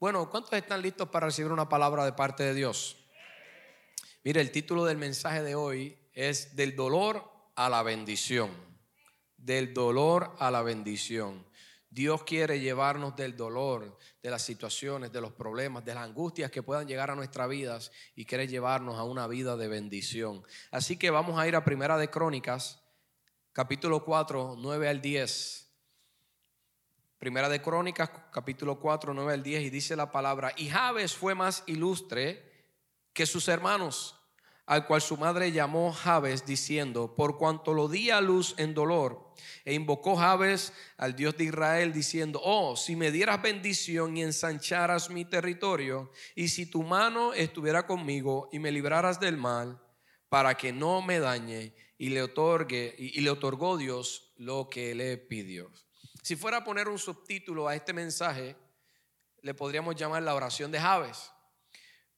Bueno, ¿cuántos están listos para recibir una palabra de parte de Dios? Mire, el título del mensaje de hoy es del dolor a la bendición. Del dolor a la bendición. Dios quiere llevarnos del dolor, de las situaciones, de los problemas, de las angustias que puedan llegar a nuestras vidas y quiere llevarnos a una vida de bendición. Así que vamos a ir a Primera de Crónicas, capítulo 4, 9 al 10. Primera de Crónicas, capítulo 4, 9 al 10, y dice la palabra, y Jabes fue más ilustre que sus hermanos, al cual su madre llamó Jabes, diciendo, por cuanto lo di a luz en dolor, e invocó Jabes al Dios de Israel, diciendo, oh, si me dieras bendición y ensancharas mi territorio, y si tu mano estuviera conmigo y me libraras del mal, para que no me dañe, y le otorgue, y, le otorgó Dios lo que le pidió. Si fuera a poner un subtítulo a este mensaje, le podríamos llamar la oración de Javes.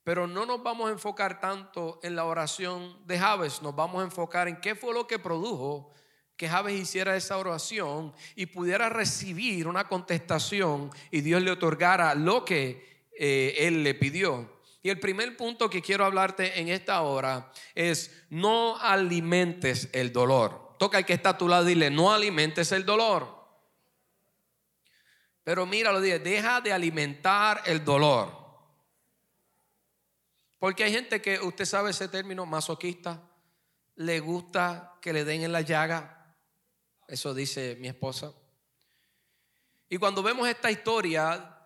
Pero no nos vamos a enfocar tanto en la oración de Javes, nos vamos a enfocar en qué fue lo que produjo que Javes hiciera esa oración y pudiera recibir una contestación y Dios le otorgara lo que eh, él le pidió. Y el primer punto que quiero hablarte en esta hora es no alimentes el dolor. Toca al que está a tu lado y dile, no alimentes el dolor. Pero mira, lo dije, deja de alimentar el dolor. Porque hay gente que, usted sabe ese término, masoquista, le gusta que le den en la llaga. Eso dice mi esposa. Y cuando vemos esta historia,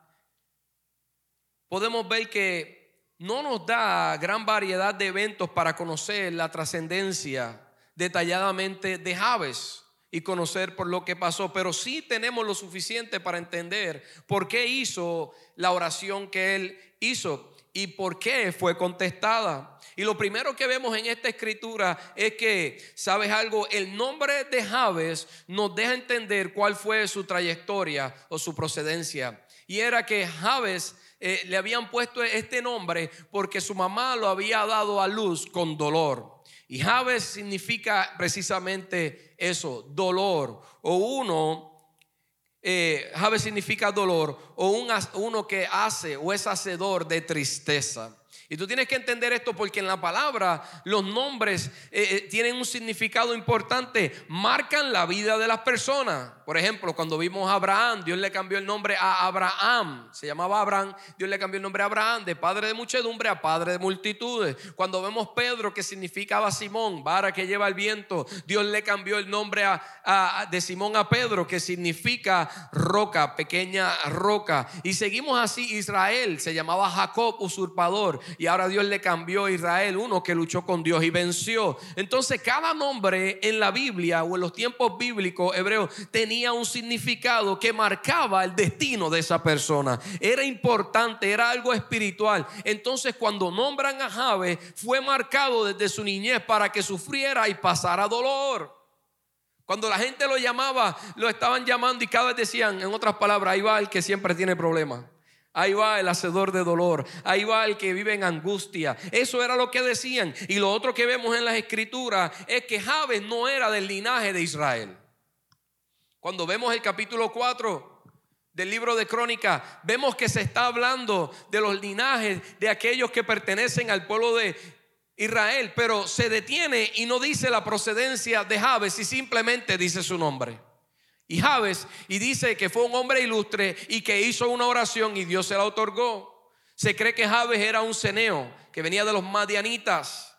podemos ver que no nos da gran variedad de eventos para conocer la trascendencia detalladamente de Javes y conocer por lo que pasó, pero sí tenemos lo suficiente para entender por qué hizo la oración que él hizo y por qué fue contestada. Y lo primero que vemos en esta escritura es que, ¿sabes algo? El nombre de Javes nos deja entender cuál fue su trayectoria o su procedencia. Y era que Javes eh, le habían puesto este nombre porque su mamá lo había dado a luz con dolor. Y Javes significa precisamente eso, dolor. O uno, eh, significa dolor, o un, uno que hace o es hacedor de tristeza. Y tú tienes que entender esto porque en la palabra los nombres eh, eh, tienen un significado importante, marcan la vida de las personas. Por ejemplo, cuando vimos a Abraham, Dios le cambió el nombre a Abraham. Se llamaba Abraham, Dios le cambió el nombre a Abraham, de padre de muchedumbre a padre de multitudes. Cuando vemos Pedro, que significaba Simón, vara que lleva el viento, Dios le cambió el nombre a, de Simón a Pedro, que significa roca, pequeña roca. Y seguimos así, Israel se llamaba Jacob, usurpador y ahora Dios le cambió a Israel, uno que luchó con Dios y venció. Entonces cada nombre en la Biblia o en los tiempos bíblicos hebreos tenía un significado que marcaba el destino de esa persona. Era importante, era algo espiritual. Entonces cuando nombran a Jabe fue marcado desde su niñez para que sufriera y pasara dolor. Cuando la gente lo llamaba, lo estaban llamando y cada vez decían, en otras palabras, ahí va el que siempre tiene problemas. Ahí va el hacedor de dolor. Ahí va el que vive en angustia. Eso era lo que decían. Y lo otro que vemos en las escrituras es que Jabes no era del linaje de Israel. Cuando vemos el capítulo 4 del libro de Crónica, vemos que se está hablando de los linajes de aquellos que pertenecen al pueblo de Israel, pero se detiene y no dice la procedencia de Jabes y simplemente dice su nombre y Javes y dice que fue un hombre ilustre y que hizo una oración y Dios se la otorgó. Se cree que Javes era un ceneo que venía de los madianitas.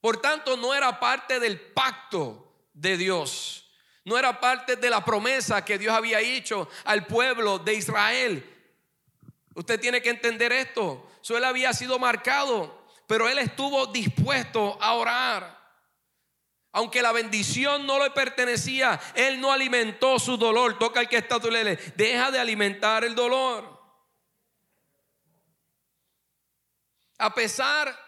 Por tanto, no era parte del pacto de Dios. No era parte de la promesa que Dios había hecho al pueblo de Israel. Usted tiene que entender esto. Él había sido marcado, pero él estuvo dispuesto a orar. Aunque la bendición no le pertenecía, él no alimentó su dolor. Toca el que está tu lele. Deja de alimentar el dolor. A pesar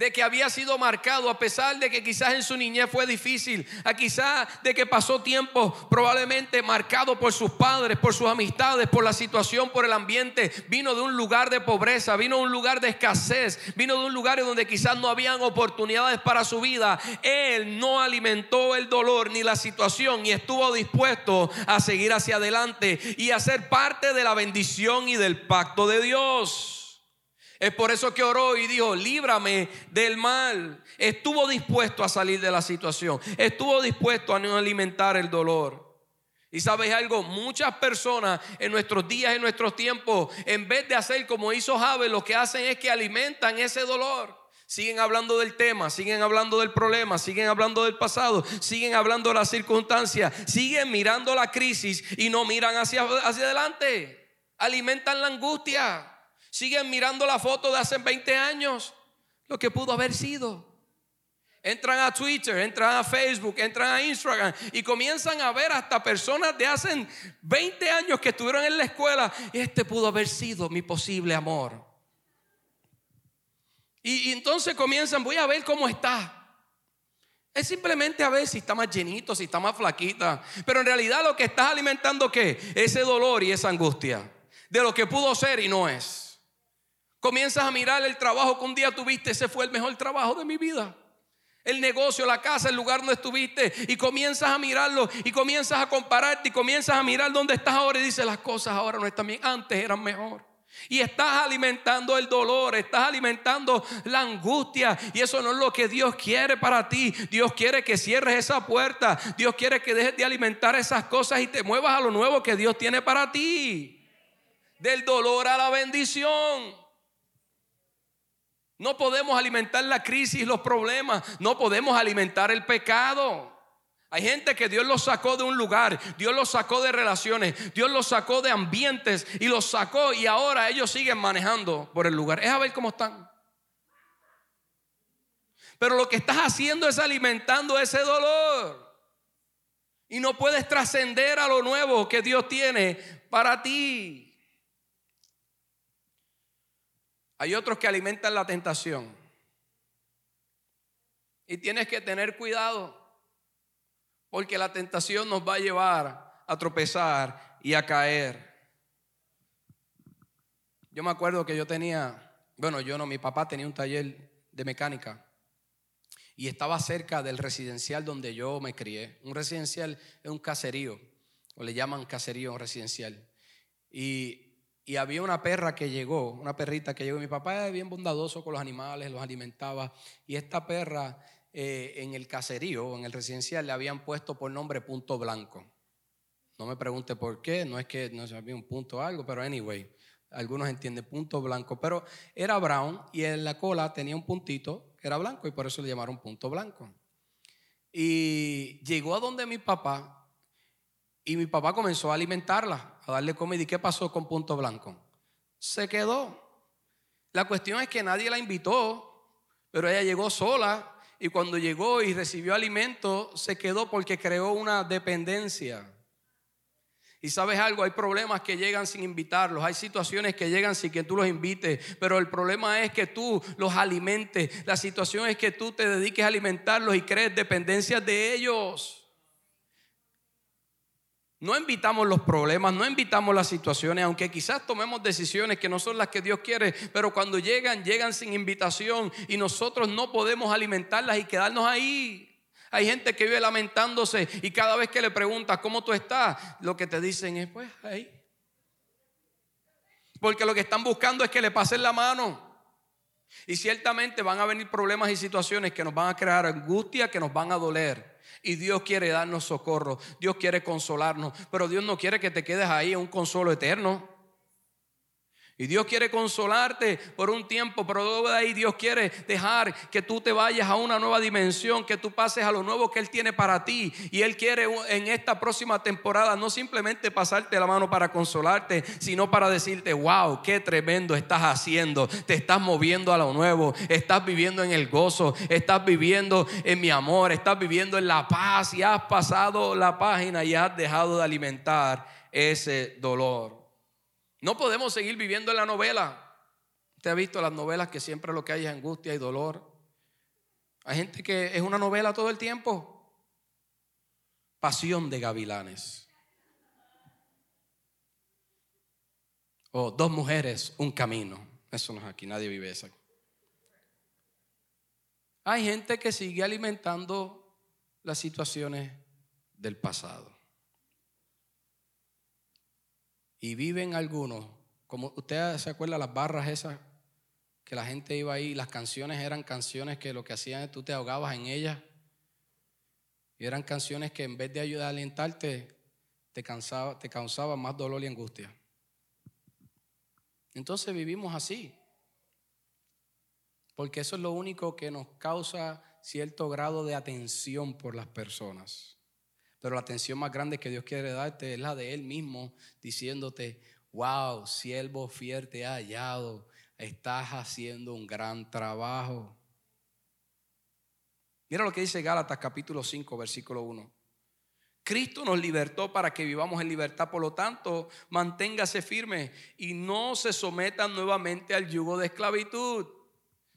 de que había sido marcado, a pesar de que quizás en su niñez fue difícil, a quizás de que pasó tiempo probablemente marcado por sus padres, por sus amistades, por la situación, por el ambiente, vino de un lugar de pobreza, vino de un lugar de escasez, vino de un lugar donde quizás no habían oportunidades para su vida. Él no alimentó el dolor ni la situación y estuvo dispuesto a seguir hacia adelante y a ser parte de la bendición y del pacto de Dios. Es por eso que oró y dijo, líbrame del mal. Estuvo dispuesto a salir de la situación. Estuvo dispuesto a no alimentar el dolor. Y sabes algo, muchas personas en nuestros días, en nuestros tiempos, en vez de hacer como hizo Javes, lo que hacen es que alimentan ese dolor. Siguen hablando del tema, siguen hablando del problema, siguen hablando del pasado, siguen hablando de las circunstancias, siguen mirando la crisis y no miran hacia, hacia adelante. Alimentan la angustia. Siguen mirando la foto de hace 20 años, lo que pudo haber sido. Entran a Twitter, entran a Facebook, entran a Instagram y comienzan a ver hasta personas de hace 20 años que estuvieron en la escuela. Este pudo haber sido mi posible amor. Y, entonces comienzan, voy a ver cómo está. Es simplemente a ver si está más llenito, si está más flaquita. Pero en realidad lo que estás alimentando, ¿qué? Ese dolor y esa angustia. De lo que pudo ser y no es. Comienzas a mirar el trabajo que un día tuviste, ese fue el mejor trabajo de mi vida. El negocio, la casa, el lugar donde estuviste y comienzas a mirarlo y comienzas a compararte y comienzas a mirar dónde estás ahora y dices las cosas ahora no están bien, antes eran mejor. Y estás alimentando el dolor, estás alimentando la angustia. Y eso no es lo que Dios quiere para ti. Dios quiere que cierres esa puerta. Dios quiere que dejes de alimentar esas cosas y te muevas a lo nuevo que Dios tiene para ti. Del dolor a la bendición. No podemos alimentar la crisis, los problemas. No podemos alimentar el pecado. Hay gente que Dios los sacó de un lugar, Dios los sacó de relaciones, Dios los sacó de ambientes y los sacó y ahora ellos siguen manejando por el lugar. Es a ver cómo están. Pero lo que estás haciendo es alimentando ese dolor. Y no puedes trascender a lo nuevo que Dios tiene para ti. Hay otros que alimentan la tentación. Y tienes que tener cuidado, porque la tentación nos va a llevar a tropezar y a caer. Yo me acuerdo que yo tenía, bueno, yo no, mi papá tenía un taller de mecánica y estaba cerca del residencial donde yo me crié. Un residencial es un caserío, o le llaman caserío residencial. Y y había una perra que llegó, una perrita que llegó. Mi papá era bien bondadoso con los animales, los alimentaba. Y esta perra eh, en el caserío, en el residencial, le habían puesto por nombre Punto Blanco. No me pregunte por qué, no es que no había un punto o algo, pero anyway, algunos entienden Punto Blanco. Pero era brown y en la cola tenía un puntito que era blanco y por eso le llamaron Punto Blanco. Y llegó a donde mi papá y mi papá comenzó a alimentarla, a darle comida. ¿Y qué pasó con Punto Blanco? Se quedó. La cuestión es que nadie la invitó, pero ella llegó sola y cuando llegó y recibió alimento, se quedó porque creó una dependencia. Y sabes algo, hay problemas que llegan sin invitarlos, hay situaciones que llegan sin que tú los invites, pero el problema es que tú los alimentes, la situación es que tú te dediques a alimentarlos y crees dependencias de ellos. No invitamos los problemas, no invitamos las situaciones, aunque quizás tomemos decisiones que no son las que Dios quiere, pero cuando llegan, llegan sin invitación y nosotros no podemos alimentarlas y quedarnos ahí. Hay gente que vive lamentándose y cada vez que le preguntas cómo tú estás, lo que te dicen es, pues ahí. Porque lo que están buscando es que le pasen la mano. Y ciertamente van a venir problemas y situaciones que nos van a crear angustia, que nos van a doler. Y Dios quiere darnos socorro, Dios quiere consolarnos, pero Dios no quiere que te quedes ahí en un consuelo eterno. Y Dios quiere consolarte por un tiempo, pero luego de ahí Dios quiere dejar que tú te vayas a una nueva dimensión, que tú pases a lo nuevo que Él tiene para ti. Y Él quiere en esta próxima temporada no simplemente pasarte la mano para consolarte, sino para decirte, wow, qué tremendo estás haciendo. Te estás moviendo a lo nuevo, estás viviendo en el gozo, estás viviendo en mi amor, estás viviendo en la paz y has pasado la página y has dejado de alimentar ese dolor. No podemos seguir viviendo en la novela. Usted ha visto las novelas que siempre lo que hay es angustia y dolor. Hay gente que es una novela todo el tiempo. Pasión de gavilanes. O dos mujeres, un camino. Eso no es aquí, nadie vive eso. Hay gente que sigue alimentando las situaciones del pasado. Y viven algunos, como usted se acuerda las barras esas, que la gente iba ahí, las canciones eran canciones que lo que hacían es tú te ahogabas en ellas. Y eran canciones que en vez de ayudar a alentarte, te, cansaba, te causaban más dolor y angustia. Entonces vivimos así. Porque eso es lo único que nos causa cierto grado de atención por las personas. Pero la atención más grande que Dios quiere darte es la de Él mismo, diciéndote, wow, siervo fiel te ha hallado, estás haciendo un gran trabajo. Mira lo que dice Gálatas capítulo 5, versículo 1. Cristo nos libertó para que vivamos en libertad, por lo tanto, manténgase firme y no se sometan nuevamente al yugo de esclavitud.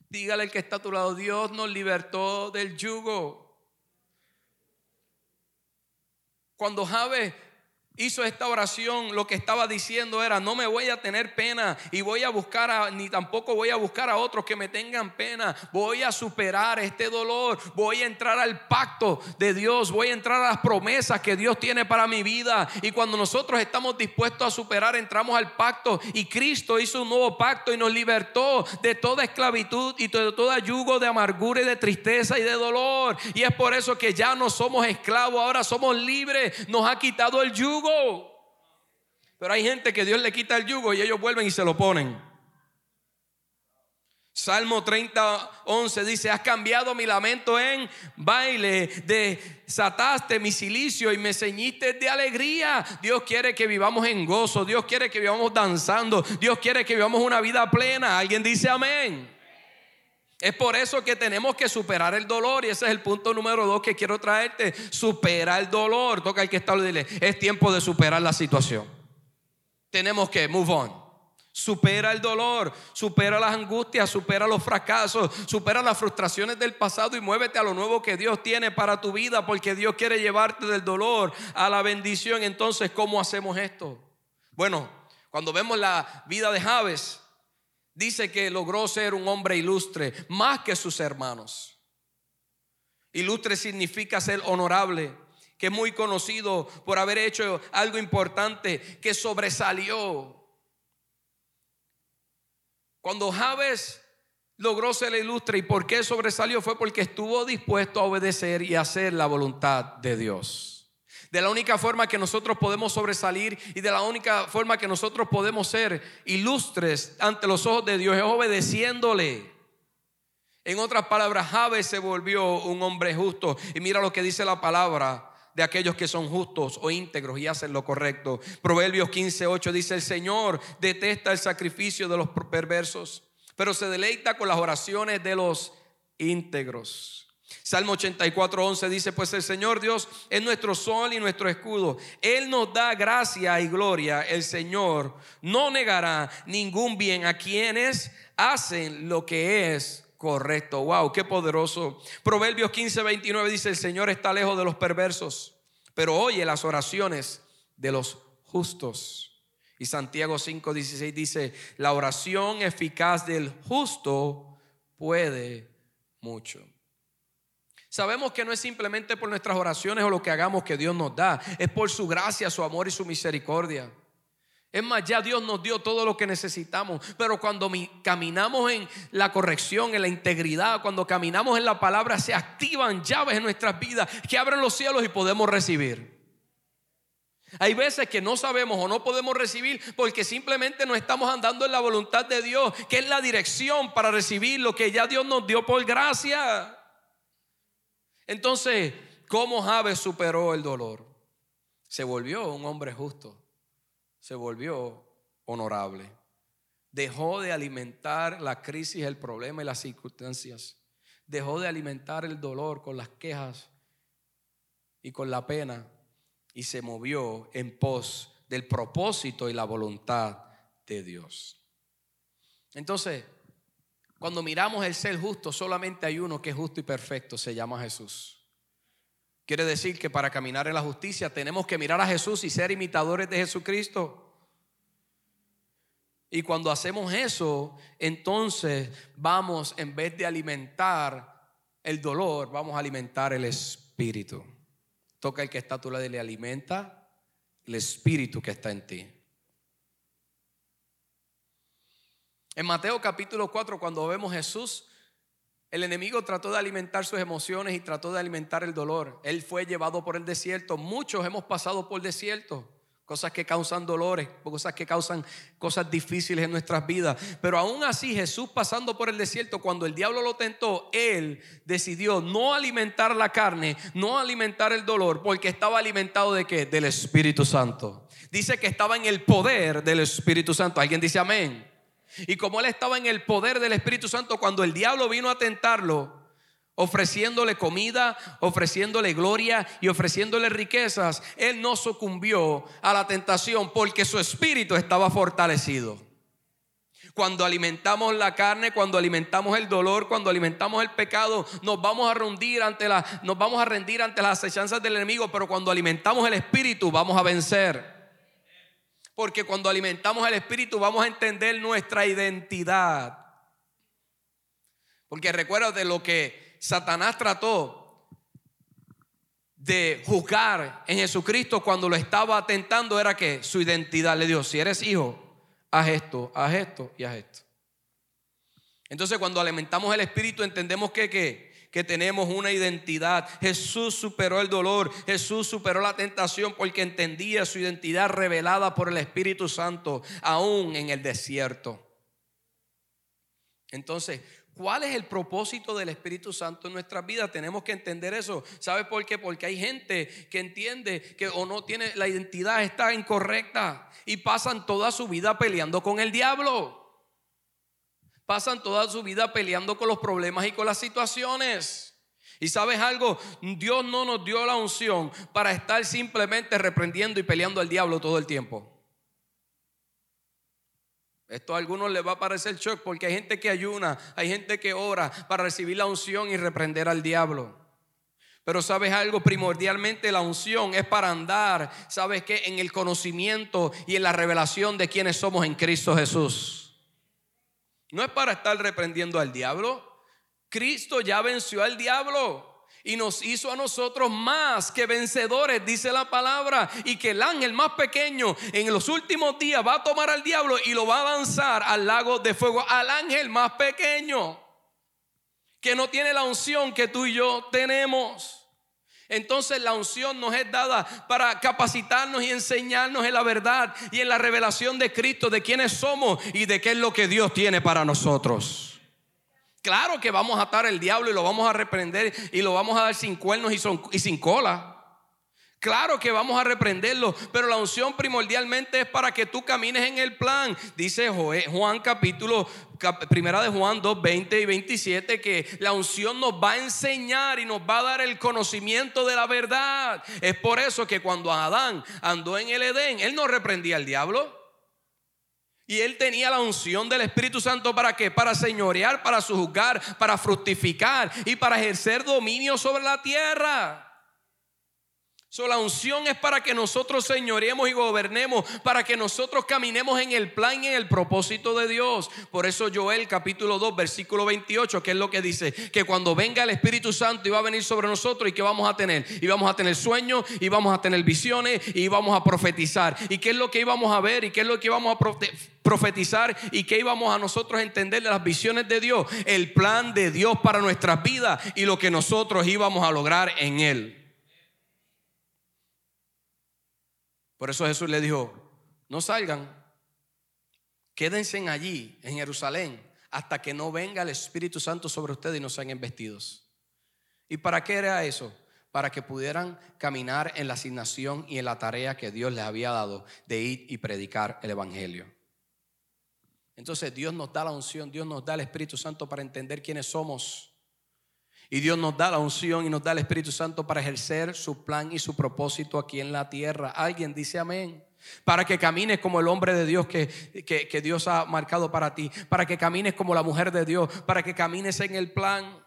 Dígale al que está a tu lado, Dios nos libertó del yugo. Cuando Javes hizo esta oración, lo que estaba diciendo era, no me voy a tener pena y voy a buscar a, ni tampoco voy a buscar a otros que me tengan pena. Voy a superar este dolor, voy a entrar al pacto de Dios, voy a entrar a las promesas que Dios tiene para mi vida. Y cuando nosotros estamos dispuestos a superar, entramos al pacto y Cristo hizo un nuevo pacto y nos libertó de toda esclavitud y de todo yugo de amargura y de tristeza y de dolor. Y es por eso que ya no somos esclavos, ahora somos libres, nos ha quitado el yugo pero hay gente que Dios le quita el yugo y ellos vuelven y se lo ponen. Salmo 30, 11 dice, has cambiado mi lamento en baile, desataste mi silicio y me ceñiste de alegría. Dios quiere que vivamos en gozo, Dios quiere que vivamos danzando, Dios quiere que vivamos una vida plena. Alguien dice amén. Es por eso que tenemos que superar el dolor y ese es el punto número dos que quiero traerte. Supera el dolor. Toca el que está dile, es tiempo de superar la situación. Tenemos que move on. Supera el dolor, supera las angustias, supera los fracasos, supera las frustraciones del pasado y muévete a lo nuevo que Dios tiene para tu vida porque Dios quiere llevarte del dolor a la bendición. Entonces, ¿cómo hacemos esto? Bueno, cuando vemos la vida de Javes, dice que logró ser un hombre ilustre más que sus hermanos. Ilustre significa ser honorable, que es muy conocido por haber hecho algo importante, que sobresalió. Cuando Javes logró ser ilustre y por qué sobresalió fue porque estuvo dispuesto a obedecer y hacer la voluntad de Dios. De la única forma que nosotros podemos sobresalir y de la única forma que nosotros podemos ser ilustres ante los ojos de Dios es obedeciéndole. En otras palabras, Javes se volvió un hombre justo. Y mira lo que dice la palabra de aquellos que son justos o íntegros y hacen lo correcto. Proverbios 15:8 dice: El Señor detesta el sacrificio de los perversos, pero se deleita con las oraciones de los íntegros. Salmo 84, 11 dice, pues el Señor Dios es nuestro sol y nuestro escudo. Él nos da gracia y gloria. El Señor no negará ningún bien a quienes hacen lo que es correcto. Wow, qué poderoso. Proverbios 15, 29 dice, el Señor está lejos de los perversos, pero oye las oraciones de los justos. Y Santiago 5, 16 dice, la oración eficaz del justo puede mucho. Sabemos que no es simplemente por nuestras oraciones o lo que hagamos que Dios nos da, es por su gracia, su amor y su misericordia. Es más, ya Dios nos dio todo lo que necesitamos, pero cuando caminamos en la corrección, en la integridad, cuando caminamos en la palabra, se activan llaves en nuestras vidas que abren los cielos y podemos recibir. Hay veces que no sabemos o no podemos recibir porque simplemente no estamos andando en la voluntad de Dios, que es la dirección para recibir lo que ya Dios nos dio por gracia. Entonces, ¿cómo Javes superó el dolor? Se volvió un hombre justo, se volvió honorable. Dejó de alimentar la crisis, el problema y las circunstancias. Dejó de alimentar el dolor con las quejas y con la pena y se movió en pos del propósito y la voluntad de Dios. Entonces, Cuando miramos el ser justo, solamente hay uno que es justo y perfecto, se llama Jesús. Quiere decir que para caminar en la justicia tenemos que mirar a Jesús y ser imitadores de Jesucristo. Y cuando hacemos eso, entonces vamos, en vez de alimentar el dolor, vamos a alimentar el espíritu. Toca el que está a tu lado y le alimenta el espíritu que está en ti. En Mateo capítulo 4, cuando vemos Jesús, el enemigo trató de alimentar sus emociones y trató de alimentar el dolor. Él fue llevado por el desierto. Muchos hemos pasado por el desierto cosas que causan dolores, cosas que causan cosas difíciles en nuestras vidas. Pero aún así Jesús pasando por el desierto, cuando el diablo lo tentó, él decidió no alimentar la carne, no alimentar el dolor, porque estaba alimentado de qué? Del Espíritu Santo. Dice que estaba en el poder del Espíritu Santo. ¿Alguien dice amén? Y como él estaba en el poder del Espíritu Santo, cuando el diablo vino a tentarlo, ofreciéndole comida, ofreciéndole gloria y ofreciéndole riquezas, él no sucumbió a la tentación porque su espíritu estaba fortalecido. Cuando alimentamos la carne, cuando alimentamos el dolor, cuando alimentamos el pecado, nos vamos a rendir ante la, nos vamos a rendir ante las acechanzas del enemigo, pero cuando alimentamos el espíritu vamos a vencer. Porque cuando alimentamos el espíritu vamos a entender nuestra identidad. Porque recuerda de lo que Satanás trató de juzgar en Jesucristo cuando lo estaba tentando era que su identidad le dio, si eres hijo, haz esto, haz esto y haz esto. Entonces cuando alimentamos el Espíritu entendemos que, que, que tenemos una identidad. Jesús superó el dolor, Jesús superó la tentación porque entendía su identidad revelada por el Espíritu Santo, aún en el desierto. Entonces, ¿Cuál es el propósito del Espíritu Santo en nuestras vidas? Tenemos que entender eso. ¿Sabe por qué? Porque hay gente que entiende que o no tiene la identidad está incorrecta y pasan toda su vida peleando con el diablo. Pasan toda su vida peleando con los problemas y con las situaciones. Y sabes algo, Dios no nos dio la unción para estar simplemente reprendiendo y peleando al diablo todo el tiempo. Esto a algunos les va a parecer shock porque hay gente que ayuna, hay gente que ora para recibir la unción y reprender al diablo. Pero sabes algo, primordialmente la unción es para andar, sabes que en el conocimiento y en la revelación de quienes somos en Cristo Jesús. No es para estar reprendiendo al diablo. Cristo ya venció al diablo y nos hizo a nosotros más que vencedores, dice la palabra, y que el ángel más pequeño en los últimos días va a tomar al diablo y lo va a lanzar al lago de fuego, al ángel más pequeño, que no tiene la unción que tú y yo tenemos. Entonces la unción nos es dada para capacitarnos y enseñarnos en la verdad y en la revelación de Cristo, de quiénes somos y de qué es lo que Dios tiene para nosotros. Claro que vamos a atar el diablo y lo vamos a reprender y lo vamos a dar sin cuernos y, sin cola. Claro que vamos a reprenderlo, pero la unción primordialmente es para que tú camines en el plan. Dice Juan capítulo, primera de Juan 2, 20 y 27, que la unción nos va a enseñar y nos va a dar el conocimiento de la verdad. Es por eso que cuando Adán andó en el Edén, él no reprendía al diablo. Y él tenía la unción del Espíritu Santo para qué? Para señorear, para juzgar, para fructificar y para ejercer dominio sobre la tierra. So, la unción es para que nosotros señoremos y gobernemos, para que nosotros caminemos en el plan y en el propósito de Dios. Por eso Joel capítulo 2 versículo 28, que es lo que dice, que cuando venga el Espíritu Santo y va a venir sobre nosotros y que vamos a tener, y vamos a tener sueños, y vamos a tener visiones, y vamos a profetizar. ¿Y qué es lo que íbamos a ver? ¿Y qué es lo que íbamos a profetizar? ¿Y qué íbamos a nosotros entender de las visiones de Dios? El plan de Dios para nuestras vidas y lo que nosotros íbamos a lograr en Él. Por eso Jesús le dijo, no salgan, quédense allí, en Jerusalén, hasta que no venga el Espíritu Santo sobre ustedes y no sean investidos. ¿Y para qué era eso? Para que pudieran caminar en la asignación y en la tarea que Dios les había dado de ir y predicar el Evangelio. Entonces Dios nos da la unción, Dios nos da el Espíritu Santo para entender quiénes somos y Dios nos da la unción y nos da el Espíritu Santo para ejercer su plan y su propósito aquí en la tierra. Alguien dice amén. para que camines como el hombre de Dios que, que, Dios ha marcado para ti, para que camines como la mujer de Dios, para que camines en el plan.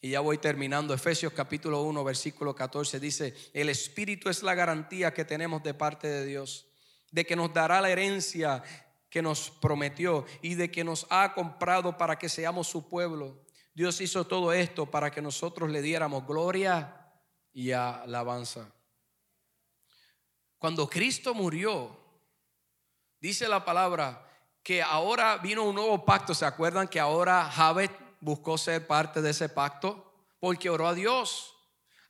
Y ya voy terminando. Efesios capítulo 1, versículo 14 dice, el Espíritu es la garantía que tenemos de parte de Dios, de que nos dará la herencia nos prometió y de que nos ha comprado para que seamos su pueblo. Dios hizo todo esto para que nosotros le diéramos gloria y alabanza. Cuando Cristo murió, dice la palabra que ahora vino un nuevo pacto. ¿Se acuerdan que ahora Javet buscó ser parte de ese pacto porque oró a Dios.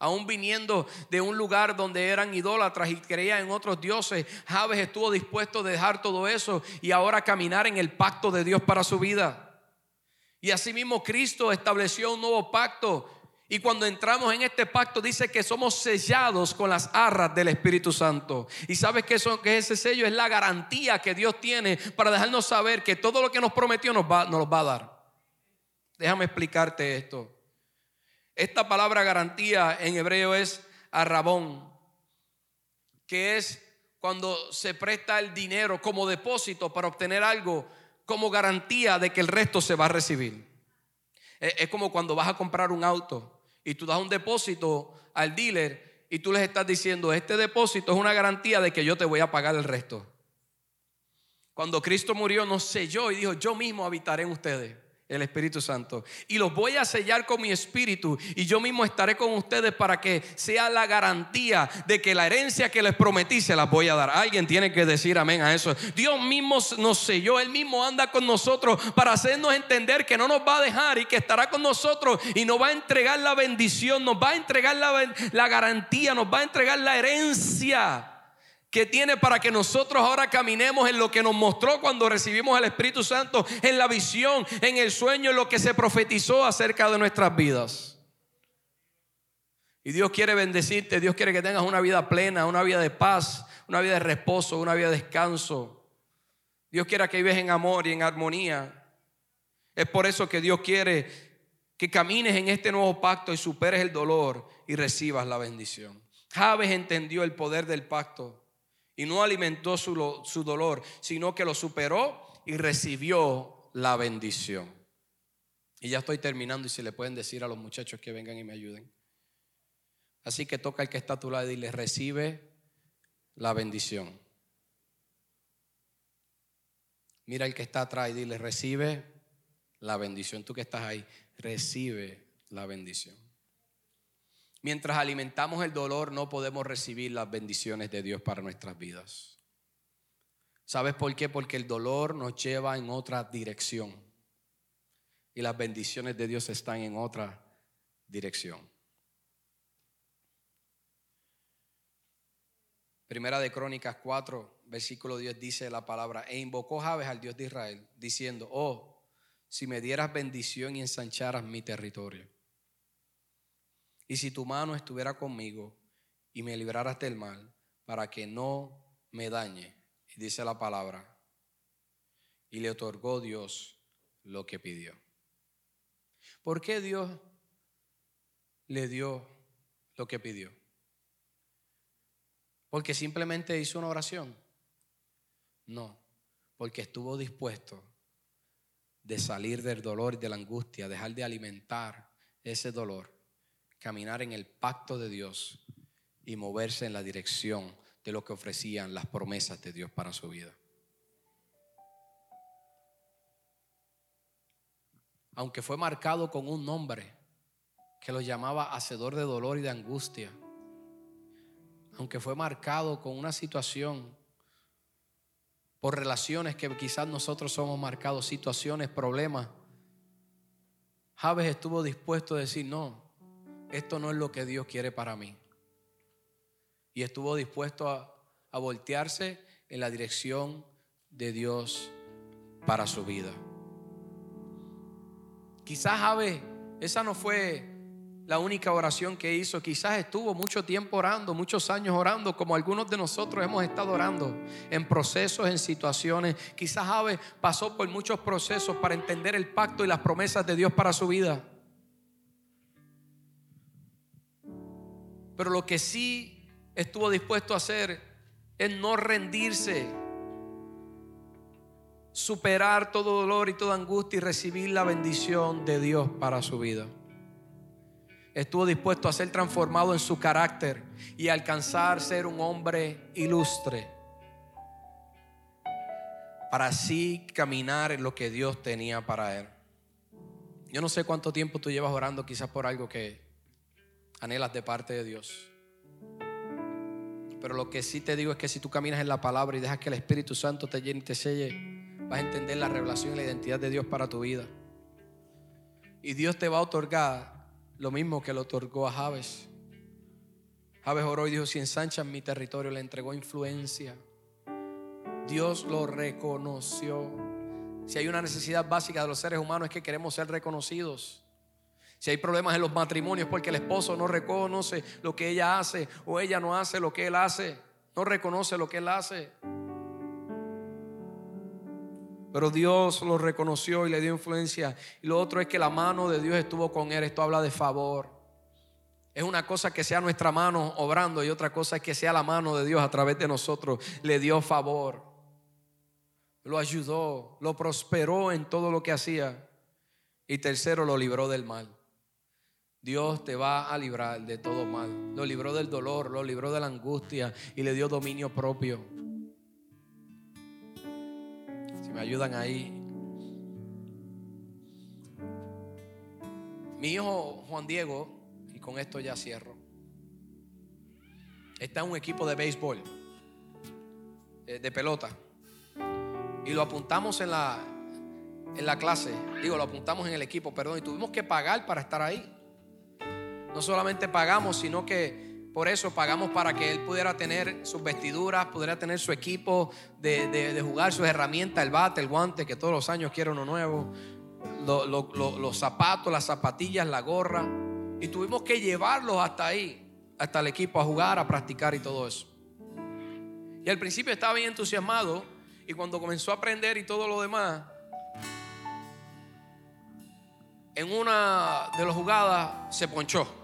Aún viniendo de un lugar donde eran idólatras y creían en otros dioses, Javes estuvo dispuesto a dejar todo eso y ahora caminar en el pacto de Dios para su vida. Y asimismo Cristo estableció un nuevo pacto. Y cuando entramos en este pacto dice que somos sellados con las arras del Espíritu Santo. Y sabes que, eso, que ese sello es la garantía que Dios tiene para dejarnos saber que todo lo que nos prometió nos, va, nos lo va a dar. Déjame explicarte esto. Esta palabra garantía en hebreo es arrabón, que es cuando se presta el dinero como depósito para obtener algo como garantía de que el resto se va a recibir. Es como cuando vas a comprar un auto y tú das un depósito al dealer y tú les estás diciendo, este depósito es una garantía de que yo te voy a pagar el resto. Cuando Cristo murió nos selló y dijo, yo mismo habitaré en ustedes el Espíritu Santo. Y los voy a sellar con mi espíritu y yo mismo estaré con ustedes para que sea la garantía de que la herencia que les prometí se las voy a dar. Alguien tiene que decir amén a eso. Dios mismo nos selló, Él mismo anda con nosotros para hacernos entender que no nos va a dejar y que estará con nosotros y nos va a entregar la bendición, nos va a entregar la, la garantía, nos va a entregar la herencia que tiene para que nosotros ahora caminemos en lo que nos mostró cuando recibimos el Espíritu Santo, en la visión, en el sueño, en lo que se profetizó acerca de nuestras vidas. Y Dios quiere bendecirte, Dios quiere que tengas una vida plena, una vida de paz, una vida de reposo, una vida de descanso. Dios quiere que vives en amor y en armonía. Es por eso que Dios quiere que camines en este nuevo pacto y superes el dolor y recibas la bendición. Javes entendió el poder del pacto y no alimentó su, su dolor, sino que lo superó y recibió la bendición. Y ya estoy terminando y si le pueden decir a los muchachos que vengan y me ayuden. Así que toca al que está a tu lado y dile, recibe la bendición. Mira el que está atrás y dile, recibe la bendición. Tú que estás ahí, recibe la bendición. Mientras alimentamos el dolor, no podemos recibir las bendiciones de Dios para nuestras vidas. ¿Sabes por qué? Porque el dolor nos lleva en otra dirección. Y las bendiciones de Dios están en otra dirección. Primera de Crónicas 4, versículo 10 dice la palabra, e invocó Javes al Dios de Israel, diciendo, oh, si me dieras bendición y ensancharas mi territorio. Y si tu mano estuviera conmigo y me libraras del mal, para que no me dañe, y dice la palabra, y le otorgó Dios lo que pidió. ¿Por qué Dios le dio lo que pidió? Porque simplemente hizo una oración. No, porque estuvo dispuesto de salir del dolor y de la angustia, dejar de alimentar ese dolor caminar en el pacto de Dios y moverse en la dirección de lo que ofrecían las promesas de Dios para su vida. Aunque fue marcado con un nombre que lo llamaba hacedor de dolor y de angustia, aunque fue marcado con una situación por relaciones que quizás nosotros somos marcados, situaciones, problemas, Javes estuvo dispuesto a decir, no, esto no es lo que Dios quiere para mí. Y estuvo dispuesto a, voltearse en la dirección de Dios para su vida. Quizás, Ave, esa no fue la única oración que hizo. Quizás estuvo mucho tiempo orando, muchos años orando, como algunos de nosotros hemos estado orando, en procesos, en situaciones. Quizás Ave pasó por muchos procesos para entender el pacto y las promesas de Dios para su vida. Pero lo que sí estuvo dispuesto a hacer es no rendirse, superar todo dolor y toda angustia y recibir la bendición de Dios para su vida. Estuvo dispuesto a ser transformado en su carácter y alcanzar ser un hombre ilustre para así caminar en lo que Dios tenía para él. Yo no sé cuánto tiempo tú llevas orando quizás por algo que anhelas de parte de Dios. Pero lo que sí te digo es que si tú caminas en la palabra y dejas que el Espíritu Santo te llene y te selle, vas a entender la revelación y la identidad de Dios para tu vida. Y Dios te va a otorgar lo mismo que le otorgó a Javes. Javes oró y dijo, si ensanchan mi territorio, le entregó influencia. Dios lo reconoció. Si hay una necesidad básica de los seres humanos es que queremos ser reconocidos. Si hay problemas en los matrimonios porque el esposo no reconoce lo que ella hace o ella no hace lo que él hace, no reconoce lo que él hace. Pero Dios lo reconoció y le dio influencia. Y lo otro es que la mano de Dios estuvo con él. Esto habla de favor. Es una cosa que sea nuestra mano obrando y otra cosa es que sea la mano de Dios a través de nosotros. Le dio favor. Lo ayudó, lo prosperó en todo lo que hacía. Y tercero, lo libró del mal. Dios te va a librar de todo mal. Lo libró del dolor, lo libró de la angustia y le dio dominio propio. Si me ayudan ahí. Mi hijo Juan Diego, y con esto ya cierro, está en un equipo de béisbol, eh, de pelota. Y lo apuntamos en la, en la clase, digo, lo apuntamos en el equipo, perdón, y tuvimos que pagar para estar ahí. No solamente pagamos, sino que por eso pagamos para que él pudiera tener sus vestiduras, pudiera tener su equipo de, jugar, sus herramientas, el bate, el guante, que todos los años quiere uno nuevo, los zapatos, las zapatillas, la gorra. Y tuvimos que llevarlos hasta ahí, hasta el equipo a jugar, a practicar y todo eso. Y al principio estaba bien entusiasmado y cuando comenzó a aprender y todo lo demás, en una de las jugadas se ponchó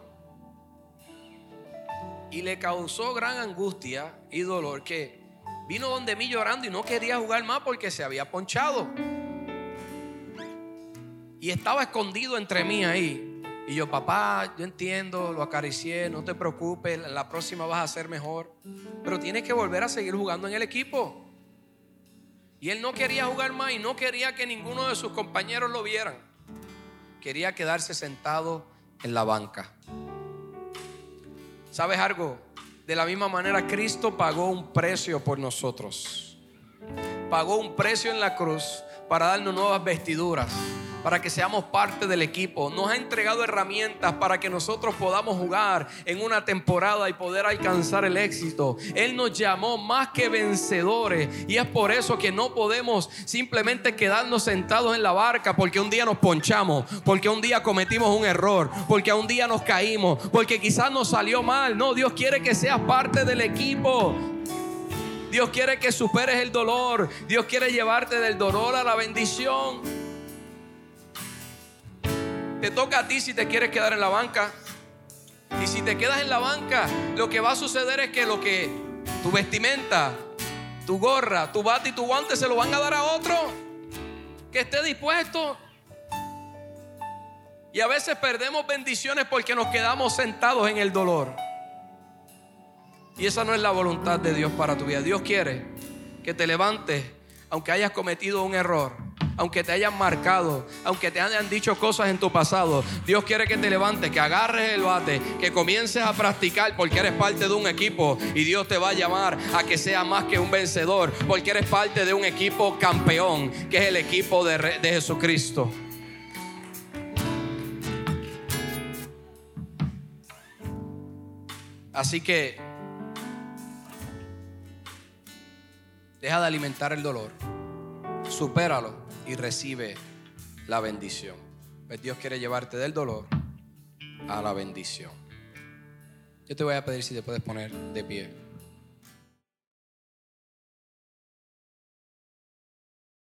y le causó gran angustia y dolor que vino donde mí llorando y no quería jugar más porque se había ponchado. Y estaba escondido entre mí ahí. Y yo, papá, yo entiendo, lo acaricié, no te preocupes, la próxima vas a ser mejor. Pero tienes que volver a seguir jugando en el equipo. Y él no quería jugar más y no quería que ninguno de sus compañeros lo vieran. Quería quedarse sentado en la banca. ¿Sabes algo? De la misma manera, Cristo pagó un precio por nosotros. Pagó un precio en la cruz para darnos nuevas vestiduras para que seamos parte del equipo. Nos ha entregado herramientas para que nosotros podamos jugar en una temporada y poder alcanzar el éxito. Él nos llamó más que vencedores y es por eso que no podemos simplemente quedarnos sentados en la barca porque un día nos ponchamos, porque un día cometimos un error, porque un día nos caímos, porque quizás nos salió mal. No, Dios quiere que seas parte del equipo. Dios quiere que superes el dolor. Dios quiere llevarte del dolor a la bendición. Te toca a ti si te quieres quedar en la banca. Y si te quedas en la banca, lo que va a suceder es que lo que tu vestimenta, tu gorra, tu bate y tu guante se lo van a dar a otro que esté dispuesto. Y a veces perdemos bendiciones porque nos quedamos sentados en el dolor. Y esa no es la voluntad de Dios para tu vida. Dios quiere que te levantes aunque hayas cometido un error aunque te hayan marcado, aunque te hayan dicho cosas en tu pasado, Dios quiere que te levantes, que agarres el bate, que comiences a practicar porque eres parte de un equipo y Dios te va a llamar a que sea más que un vencedor, porque eres parte de un equipo campeón, que es el equipo de, de Jesucristo. Así que deja de alimentar el dolor, supéralo y recibe la bendición. Pues Dios quiere llevarte del dolor a la bendición. Yo te voy a pedir si te puedes poner de pie.